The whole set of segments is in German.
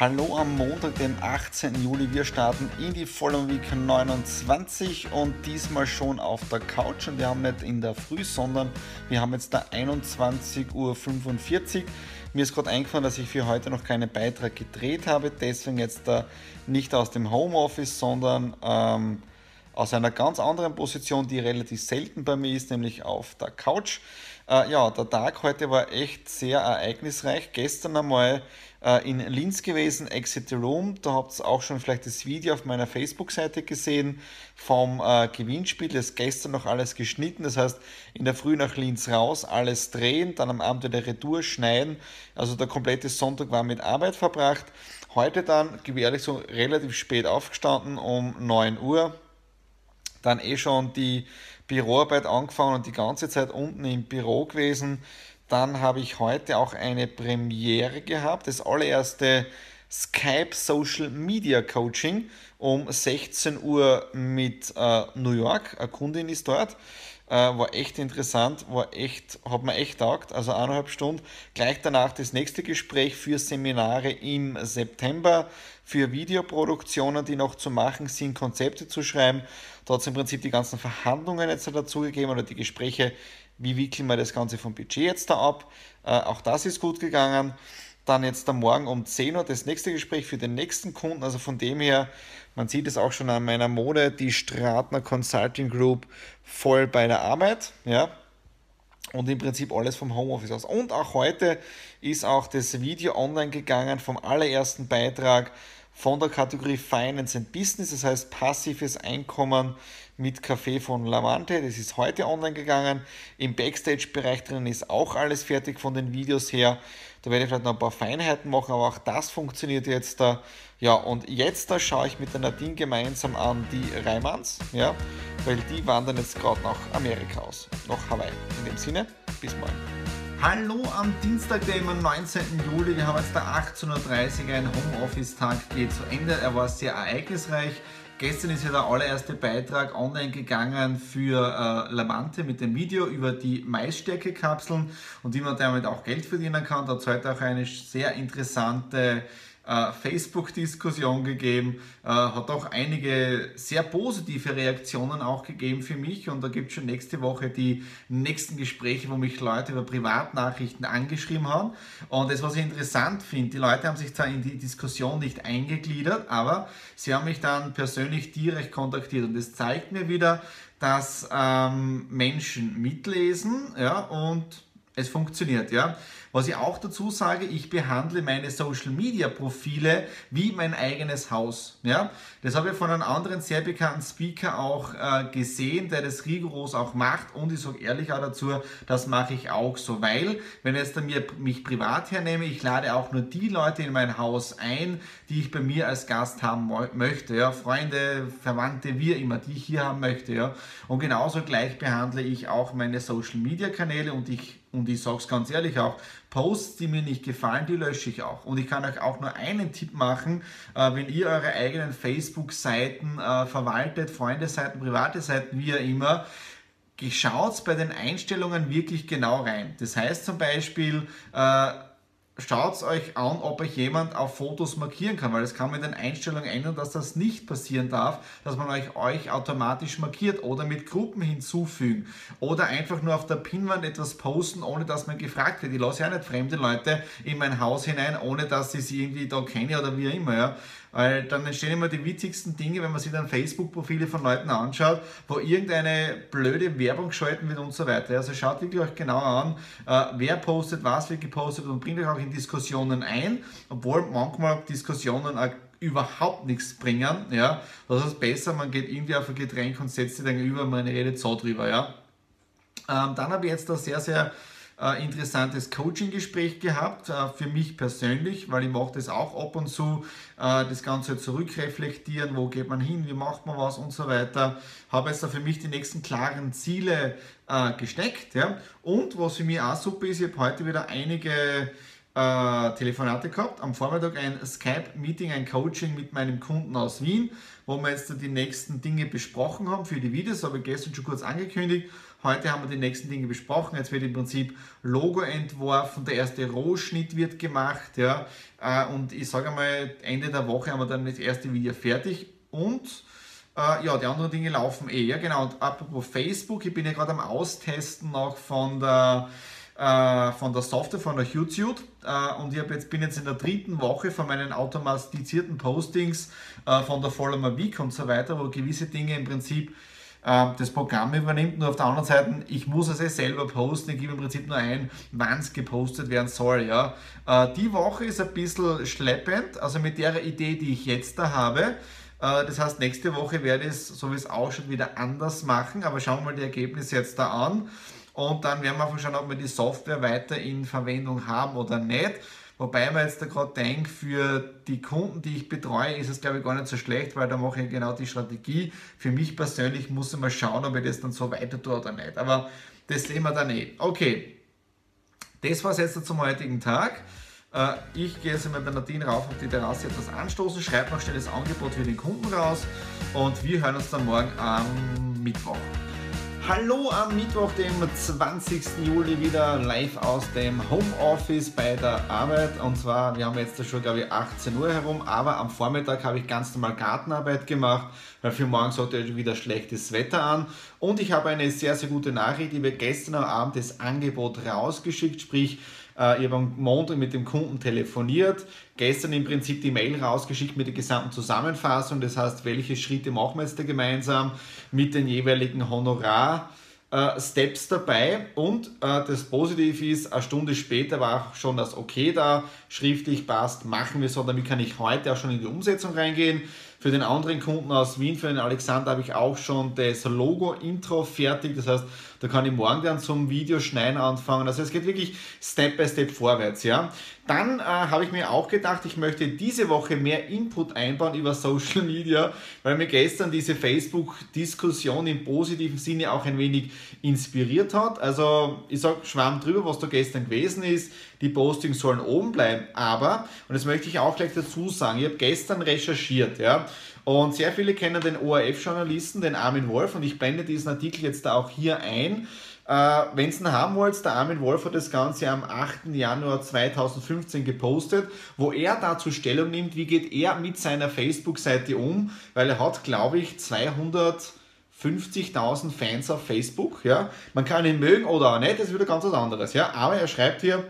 Hallo am Montag, dem 18. Juli. Wir starten in die Following Week 29 und diesmal schon auf der Couch. Und wir haben nicht in der Früh, sondern wir haben jetzt da 21.45 Uhr. Mir ist gerade eingefallen, dass ich für heute noch keinen Beitrag gedreht habe. Deswegen jetzt da nicht aus dem Homeoffice, sondern ähm, aus einer ganz anderen Position, die relativ selten bei mir ist, nämlich auf der Couch. Äh, ja, der Tag heute war echt sehr ereignisreich. Gestern einmal äh, in Linz gewesen, Exit the Room. Da habt ihr auch schon vielleicht das Video auf meiner Facebook-Seite gesehen vom äh, Gewinnspiel. Das ist gestern noch alles geschnitten. Das heißt, in der Früh nach Linz raus, alles drehen, dann am Abend wieder Retour schneiden. Also der komplette Sonntag war mit Arbeit verbracht. Heute dann, gebe ehrlich so, relativ spät aufgestanden, um 9 Uhr. Dann eh schon die Büroarbeit angefangen und die ganze Zeit unten im Büro gewesen. Dann habe ich heute auch eine Premiere gehabt, das allererste Skype Social Media Coaching um 16 Uhr mit äh, New York. Eine Kundin ist dort. Äh, war echt interessant, war echt, hat mir echt taugt, also eineinhalb Stunden. Gleich danach das nächste Gespräch für Seminare im September, für Videoproduktionen, die noch zu machen sind, Konzepte zu schreiben. Da hat es im Prinzip die ganzen Verhandlungen jetzt dazugegeben oder die Gespräche wie wickeln wir das Ganze vom Budget jetzt da ab. Äh, auch das ist gut gegangen. Dann jetzt am Morgen um 10 Uhr das nächste Gespräch für den nächsten Kunden. Also von dem her, man sieht es auch schon an meiner Mode, die Stratner Consulting Group voll bei der Arbeit. Ja, und im Prinzip alles vom Homeoffice aus. Und auch heute ist auch das Video online gegangen vom allerersten Beitrag von der Kategorie Finance and Business, das heißt passives Einkommen mit Kaffee von Lavante. Das ist heute online gegangen. Im Backstage-Bereich drin ist auch alles fertig von den Videos her. Da werde ich vielleicht noch ein paar Feinheiten machen, aber auch das funktioniert jetzt da. Ja, und jetzt da schaue ich mit der Nadine gemeinsam an die Reimanns, ja, weil die wandern jetzt gerade nach Amerika aus, nach Hawaii. In dem Sinne, bis morgen. Hallo am Dienstag, dem 19. Juli. Wir haben jetzt der 18.30 Uhr, ein Homeoffice-Tag geht zu Ende. Er war sehr ereignisreich. Gestern ist ja der allererste Beitrag online gegangen für äh, Lamante mit dem Video über die Maisstärke-Kapseln und wie man damit auch Geld verdienen kann. Da zeigt auch eine sehr interessante äh, Facebook-Diskussion gegeben, äh, hat auch einige sehr positive Reaktionen auch gegeben für mich. Und da gibt es schon nächste Woche die nächsten Gespräche, wo mich Leute über Privatnachrichten angeschrieben haben. Und das, was ich interessant finde, die Leute haben sich zwar in die Diskussion nicht eingegliedert, aber sie haben mich dann persönlich direkt kontaktiert. Und das zeigt mir wieder, dass ähm, Menschen mitlesen ja, und es funktioniert, ja. Was ich auch dazu sage, ich behandle meine Social Media Profile wie mein eigenes Haus. Ja? Das habe ich von einem anderen sehr bekannten Speaker auch äh, gesehen, der das rigoros auch macht und ich sage ehrlich auch dazu, das mache ich auch so, weil wenn ich jetzt mir, mich privat hernehme, ich lade auch nur die Leute in mein Haus ein, die ich bei mir als Gast haben möchte. Ja? Freunde, Verwandte, wie immer, die ich hier haben möchte. Ja? Und genauso gleich behandle ich auch meine Social Media Kanäle und ich und ich sage es ganz ehrlich auch, Posts, die mir nicht gefallen, die lösche ich auch. Und ich kann euch auch nur einen Tipp machen, äh, wenn ihr eure eigenen Facebook-Seiten äh, verwaltet, Freundeseiten, private Seiten, wie ihr immer, schaut bei den Einstellungen wirklich genau rein. Das heißt zum Beispiel, äh, schaut euch an, ob euch jemand auf Fotos markieren kann, weil das kann man in den Einstellungen ändern, dass das nicht passieren darf, dass man euch, euch automatisch markiert oder mit Gruppen hinzufügen oder einfach nur auf der Pinwand etwas posten, ohne dass man gefragt wird. Ich lasse ja nicht fremde Leute in mein Haus hinein, ohne dass ich sie irgendwie da kenne oder wie immer. Ja. Weil dann entstehen immer die witzigsten Dinge, wenn man sich dann Facebook-Profile von Leuten anschaut, wo irgendeine blöde Werbung geschalten wird und so weiter. Also schaut wirklich euch genau an, äh, wer postet, was wird gepostet und bringt euch auch in Diskussionen ein, obwohl manchmal Diskussionen auch überhaupt nichts bringen. Ja? Das ist besser, man geht irgendwie auf ein Getränk und setzt sich dann über, man redet so drüber. Ja? Ähm, dann habe ich jetzt ein sehr, sehr äh, interessantes Coaching-Gespräch gehabt, äh, für mich persönlich, weil ich mache das auch ab und zu, äh, das Ganze zurückreflektieren, wo geht man hin, wie macht man was und so weiter. Habe jetzt da für mich die nächsten klaren Ziele äh, gesteckt. Ja? Und was für mich auch super ist, ich habe heute wieder einige äh, Telefonate gehabt. Am Vormittag ein Skype-Meeting, ein Coaching mit meinem Kunden aus Wien, wo wir jetzt die nächsten Dinge besprochen haben für die Videos, habe ich gestern schon kurz angekündigt. Heute haben wir die nächsten Dinge besprochen. Jetzt wird im Prinzip Logo entworfen, der erste Rohschnitt wird gemacht. Ja, äh, und ich sage mal, Ende der Woche haben wir dann das erste Video fertig. Und äh, ja, die anderen Dinge laufen eh. Ja, genau. Und apropos Facebook, ich bin ja gerade am Austesten noch von der äh, von der Software, von der YouTube. Äh, und ich jetzt, bin jetzt in der dritten Woche von meinen automatisierten Postings äh, von der Follow My Week und so weiter, wo gewisse Dinge im Prinzip äh, das Programm übernimmt. Nur auf der anderen Seite, ich muss es eh selber posten. Ich gebe im Prinzip nur ein, wann es gepostet werden soll. Ja. Äh, die Woche ist ein bisschen schleppend, also mit der Idee, die ich jetzt da habe. Das heißt, nächste Woche werde ich es, so wie es ausschaut, wieder anders machen. Aber schauen wir mal die Ergebnisse jetzt da an. Und dann werden wir einfach schauen, ob wir die Software weiter in Verwendung haben oder nicht. Wobei man jetzt da gerade denkt, für die Kunden, die ich betreue, ist es glaube ich gar nicht so schlecht, weil da mache ich genau die Strategie. Für mich persönlich muss ich mal schauen, ob ich das dann so weiter tue oder nicht. Aber das sehen wir dann eh. Okay, das war es jetzt zum heutigen Tag. Äh, ich gehe jetzt mit der Nadine rauf auf die Terrasse etwas anstoßen, schreibe noch schnell das Angebot für den Kunden raus und wir hören uns dann morgen am Mittwoch. Hallo am Mittwoch, dem 20. Juli, wieder live aus dem Homeoffice bei der Arbeit. Und zwar, wir haben jetzt schon, glaube ich, 18 Uhr herum, aber am Vormittag habe ich ganz normal Gartenarbeit gemacht, weil für morgen sollte wieder schlechtes Wetter an. Und ich habe eine sehr, sehr gute Nachricht. Ich habe gestern Abend das Angebot rausgeschickt, sprich, äh, ich habe am Montag mit dem Kunden telefoniert, gestern im Prinzip die Mail rausgeschickt mit der gesamten Zusammenfassung. Das heißt, welche Schritte machen wir jetzt da gemeinsam mit den jeweiligen Honorar. Äh, Steps dabei und äh, das Positive ist, eine Stunde später war auch schon das Okay da, schriftlich passt, machen wir so, damit kann ich heute auch schon in die Umsetzung reingehen. Für den anderen Kunden aus Wien, für den Alexander, habe ich auch schon das Logo-Intro fertig. Das heißt, da kann ich morgen dann zum Videoschneiden anfangen. Also es geht wirklich Step by Step vorwärts. Ja. Dann äh, habe ich mir auch gedacht, ich möchte diese Woche mehr Input einbauen über Social Media, weil mir gestern diese Facebook-Diskussion im positiven Sinne auch ein wenig inspiriert hat. Also ich sage schwamm drüber, was da gestern gewesen ist. Die Postings sollen oben bleiben, aber, und das möchte ich auch gleich dazu sagen, ich habe gestern recherchiert, ja, und sehr viele kennen den ORF-Journalisten, den Armin Wolf, und ich blende diesen Artikel jetzt da auch hier ein. Äh, Wenn ihr ihn haben wollt, der Armin Wolf hat das Ganze am 8. Januar 2015 gepostet, wo er dazu Stellung nimmt, wie geht er mit seiner Facebook-Seite um, weil er hat, glaube ich, 250.000 Fans auf Facebook. Ja? Man kann ihn mögen oder auch nicht, das ist wieder ganz was anderes. Ja? Aber er schreibt hier,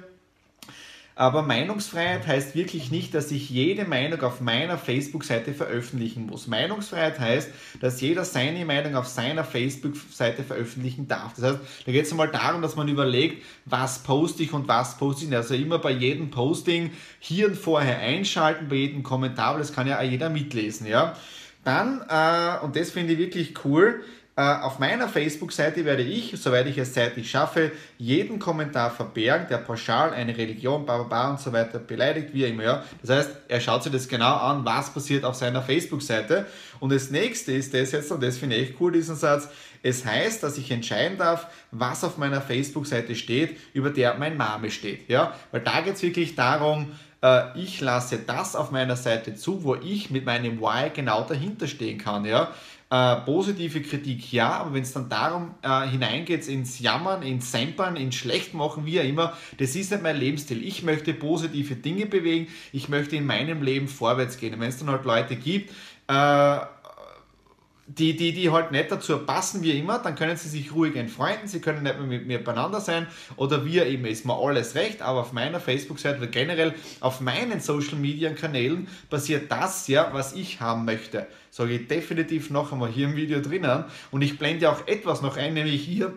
aber Meinungsfreiheit heißt wirklich nicht, dass ich jede Meinung auf meiner Facebook-Seite veröffentlichen muss. Meinungsfreiheit heißt, dass jeder seine Meinung auf seiner Facebook-Seite veröffentlichen darf. Das heißt, da geht es einmal darum, dass man überlegt, was poste ich und was poste ich nicht. Also immer bei jedem Posting hier und vorher einschalten, bei jedem Kommentar, weil das kann ja auch jeder mitlesen. Ja? Dann, äh, und das finde ich wirklich cool, auf meiner Facebook-Seite werde ich, soweit ich es zeitlich schaffe, jeden Kommentar verbergen, der pauschal eine Religion, bla, bla, bla und so weiter beleidigt, wie immer. Das heißt, er schaut sich das genau an, was passiert auf seiner Facebook-Seite. Und das nächste ist das jetzt, und das finde ich echt cool, diesen Satz. Es heißt, dass ich entscheiden darf, was auf meiner Facebook-Seite steht, über der mein Name steht. Ja? Weil da geht es wirklich darum, äh, ich lasse das auf meiner Seite zu, wo ich mit meinem Why genau dahinter stehen kann. Ja? Äh, positive Kritik ja, aber wenn es dann darum äh, hineingeht, ins Jammern, ins Sempern, ins Schlechtmachen, wie auch immer, das ist nicht mein Lebensstil. Ich möchte positive Dinge bewegen, ich möchte in meinem Leben vorwärts gehen. Wenn es dann halt Leute gibt, äh, die, die, die halt nicht dazu passen wie immer, dann können sie sich ruhig entfreunden, sie können nicht mehr mit mir beieinander sein oder wir eben, ist mir alles recht, aber auf meiner Facebook-Seite oder generell auf meinen Social-Media-Kanälen passiert das ja, was ich haben möchte. Sage ich definitiv noch einmal hier im Video drinnen und ich blende auch etwas noch ein, nämlich hier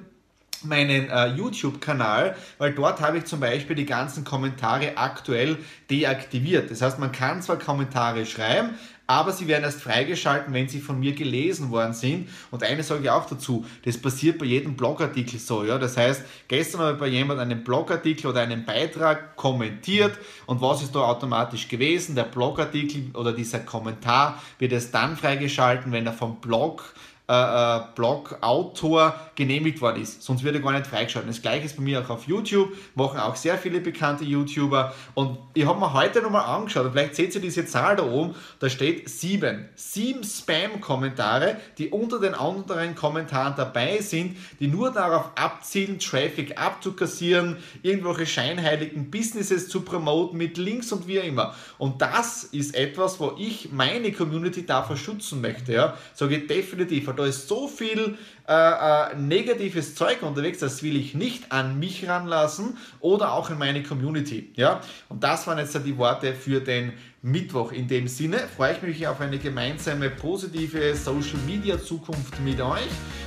meinen äh, YouTube-Kanal, weil dort habe ich zum Beispiel die ganzen Kommentare aktuell deaktiviert. Das heißt, man kann zwar Kommentare schreiben, aber sie werden erst freigeschalten, wenn sie von mir gelesen worden sind. Und eine sage ich auch dazu, das passiert bei jedem Blogartikel so. Ja? Das heißt, gestern habe ich bei jemandem einen Blogartikel oder einen Beitrag kommentiert und was ist da automatisch gewesen? Der Blogartikel oder dieser Kommentar wird erst dann freigeschalten, wenn er vom Blog äh, äh, Blog-Autor genehmigt worden ist. Sonst wird er gar nicht freigeschaltet. Das gleiche ist bei mir auch auf YouTube, machen auch sehr viele bekannte YouTuber. Und ich habe mir heute nochmal angeschaut, vielleicht seht ihr diese Zahl da oben, da steht sieben. Sieben Spam-Kommentare, die unter den anderen Kommentaren dabei sind, die nur darauf abzielen, Traffic abzukassieren, irgendwelche scheinheiligen Businesses zu promoten mit Links und wie immer. Und das ist etwas, wo ich meine Community davor schützen möchte. Ja? Sage definitiv weil da ist so viel äh, äh, negatives Zeug unterwegs, das will ich nicht an mich ranlassen oder auch in meine Community. Ja? Und das waren jetzt die Worte für den Mittwoch. In dem Sinne freue ich mich auf eine gemeinsame positive Social Media Zukunft mit euch.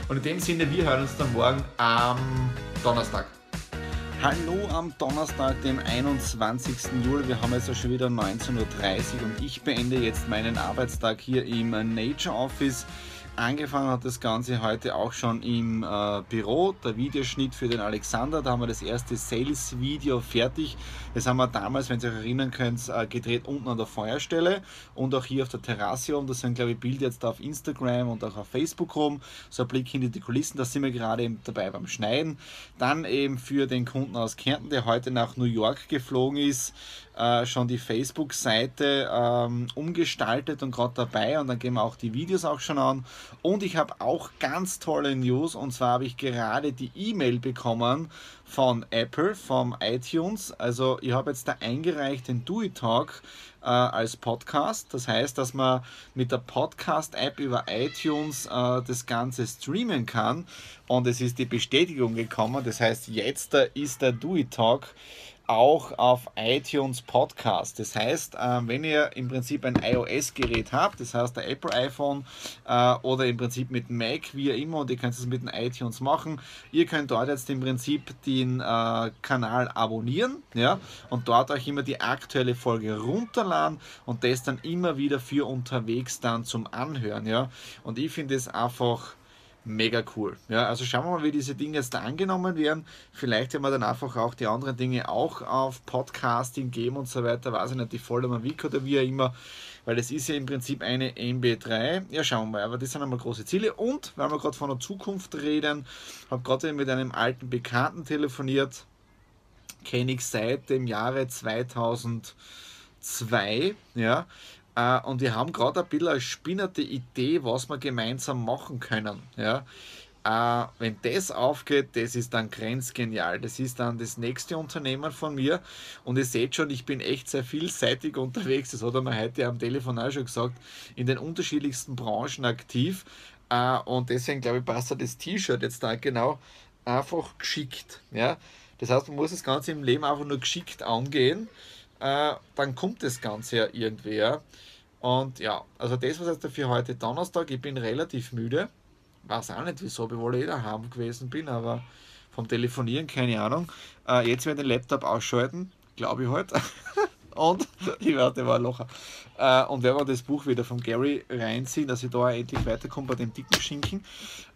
Und in dem Sinne, wir hören uns dann morgen am Donnerstag. Hallo am Donnerstag, dem 21. Juli. Wir haben jetzt schon wieder 19.30 Uhr und ich beende jetzt meinen Arbeitstag hier im Nature Office. Angefangen hat das Ganze heute auch schon im äh, Büro, der Videoschnitt für den Alexander. Da haben wir das erste Sales-Video fertig. Das haben wir damals, wenn ihr euch erinnern könnt, äh, gedreht unten an der Feuerstelle und auch hier auf der Terrasse rum. Das sind, glaube ich, Bilder jetzt auf Instagram und auch auf Facebook rum. So ein Blick hinter die Kulissen, da sind wir gerade eben dabei beim Schneiden. Dann eben für den Kunden aus Kärnten, der heute nach New York geflogen ist, äh, schon die Facebook-Seite ähm, umgestaltet und gerade dabei und dann gehen wir auch die Videos auch schon an. Und ich habe auch ganz tolle News und zwar habe ich gerade die E-Mail bekommen von Apple, vom iTunes. Also ich habe jetzt da eingereicht den Do It Talk äh, als Podcast. Das heißt, dass man mit der Podcast-App über iTunes äh, das Ganze streamen kann. Und es ist die Bestätigung gekommen. Das heißt, jetzt äh, ist der Do It Talk auch auf iTunes Podcast. Das heißt, äh, wenn ihr im Prinzip ein iOS-Gerät habt, das heißt der Apple iPhone äh, oder im Prinzip mit Mac, wie immer, und ihr könnt es mit den iTunes machen, ihr könnt dort jetzt im Prinzip den äh, Kanal abonnieren ja, und dort euch immer die aktuelle Folge runterladen und das dann immer wieder für unterwegs dann zum Anhören. Ja. Und ich finde es einfach mega cool. Ja, also schauen wir mal, wie diese Dinge jetzt da angenommen werden. Vielleicht werden wir dann einfach auch die anderen Dinge auch auf Podcasting geben und so weiter. Weiß ich nicht, die Vollmer Week oder wie auch immer. Weil es ist ja im Prinzip eine MB3. Ja, schauen wir mal. Aber das sind einmal große Ziele. Und, weil wir gerade von der Zukunft reden, habe gerade mit einem alten Bekannten telefoniert. Kenne ich seit dem Jahre 2002. Ja, äh, und wir haben gerade ein bisschen eine spinnerte Idee, was wir gemeinsam machen können. Ja? Uh, wenn das aufgeht, das ist dann grenzgenial. Das ist dann das nächste Unternehmen von mir. Und ihr seht schon, ich bin echt sehr vielseitig unterwegs. Das hat er mir heute am Telefon auch schon gesagt. In den unterschiedlichsten Branchen aktiv. Uh, und deswegen glaube ich, passt das T-Shirt jetzt da genau einfach geschickt. Ja? Das heißt, man muss das Ganze im Leben einfach nur geschickt angehen äh, dann kommt das Ganze ja irgendwie. Ja. Und ja, also das was jetzt für heute Donnerstag. Ich bin relativ müde. Weiß auch nicht wieso, obwohl ich daheim gewesen bin, aber vom Telefonieren keine Ahnung. Äh, jetzt werde ich den Laptop ausschalten, glaube ich halt. und ich werde war locher. Äh, und wir das Buch wieder von Gary reinziehen, dass ich da endlich weiterkomme bei dem dicken Schinken.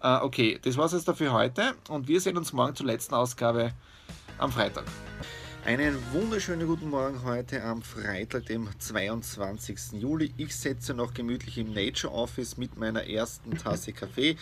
Äh, okay, das war es jetzt dafür heute und wir sehen uns morgen zur letzten Ausgabe am Freitag. Einen wunderschönen guten Morgen heute am Freitag, dem 22. Juli. Ich setze noch gemütlich im Nature Office mit meiner ersten Tasse Kaffee.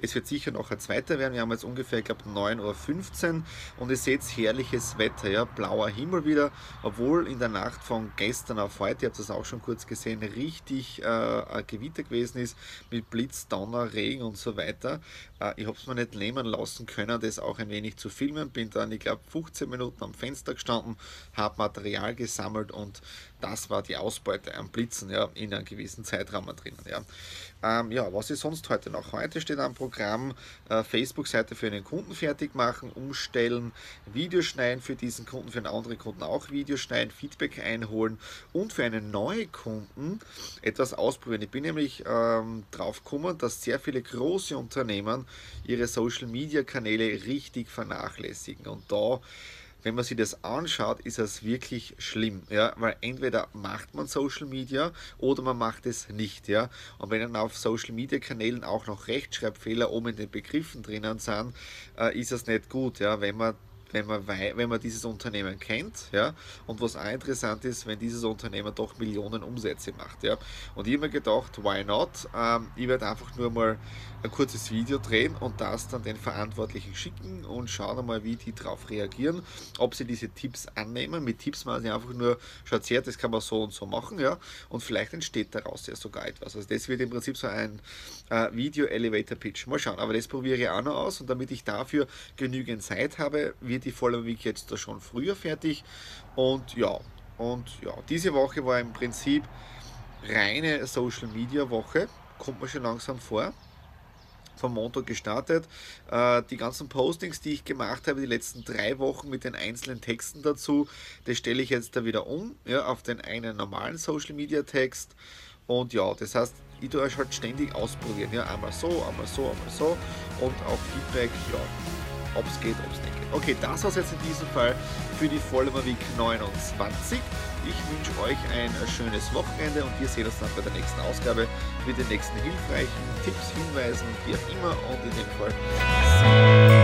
Es wird sicher noch ein zweiter werden. Wir haben jetzt ungefähr, ich glaube, 9.15 Uhr und ihr seht herrliches Wetter, ja, blauer Himmel wieder, obwohl in der Nacht von gestern auf heute, ihr habt das auch schon kurz gesehen, richtig äh, Gewitter gewesen ist mit Blitz, Donner, Regen und so weiter. Äh, ich habe es mir nicht nehmen lassen können, das auch ein wenig zu filmen. Bin dann, ich glaube, 15 Minuten am Fenster gestanden, habe Material gesammelt und das war die Ausbeute am Blitzen ja, in einem gewissen Zeitraum drinnen. Ja. Ähm, ja, was ist sonst heute noch? Heute steht am Programm äh, Facebook-Seite für einen Kunden fertig machen, umstellen, Videos schneiden für diesen Kunden, für einen anderen Kunden auch Videos schneiden, Feedback einholen und für einen neuen Kunden etwas ausprobieren. Ich bin nämlich ähm, drauf gekommen, dass sehr viele große Unternehmen ihre Social-Media-Kanäle richtig vernachlässigen. Und da wenn man sich das anschaut, ist es wirklich schlimm, ja, weil entweder macht man Social Media oder man macht es nicht, ja. Und wenn dann auf Social Media Kanälen auch noch Rechtschreibfehler oben in den Begriffen drinnen sind, äh, ist das nicht gut, ja, wenn man wenn man, wenn man dieses Unternehmen kennt, ja, und was auch interessant ist, wenn dieses Unternehmen doch Millionen Umsätze macht, ja. Und ich habe mir gedacht, why not? Ähm, ich werde einfach nur mal ein kurzes Video drehen und das dann den Verantwortlichen schicken und schauen mal, wie die darauf reagieren, ob sie diese Tipps annehmen. Mit Tipps meine ich einfach nur, schaut her, das kann man so und so machen, ja, und vielleicht entsteht daraus ja sogar etwas. Also das wird im Prinzip so ein äh, Video Elevator Pitch. Mal schauen, aber das probiere ich auch noch aus und damit ich dafür genügend Zeit habe, wird die Follow Week jetzt da schon früher fertig und ja, und ja, diese Woche war im Prinzip reine Social Media Woche, kommt mir schon langsam vor vom Montag gestartet. Äh, die ganzen Postings, die ich gemacht habe, die letzten drei Wochen mit den einzelnen Texten dazu, das stelle ich jetzt da wieder um, ja, auf den einen normalen Social Media Text. Und ja, das heißt, ich tue euch halt ständig ausprobieren. Ja, einmal so, einmal so, einmal so. Und auch Feedback, ja, ob es geht, ob es nicht geht. Okay, das war es jetzt in diesem Fall für die Follower Week 29. Ich wünsche euch ein schönes Wochenende und wir sehen uns dann bei der nächsten Ausgabe mit den nächsten hilfreichen Tipps, Hinweisen, wie auch immer. Und in dem Fall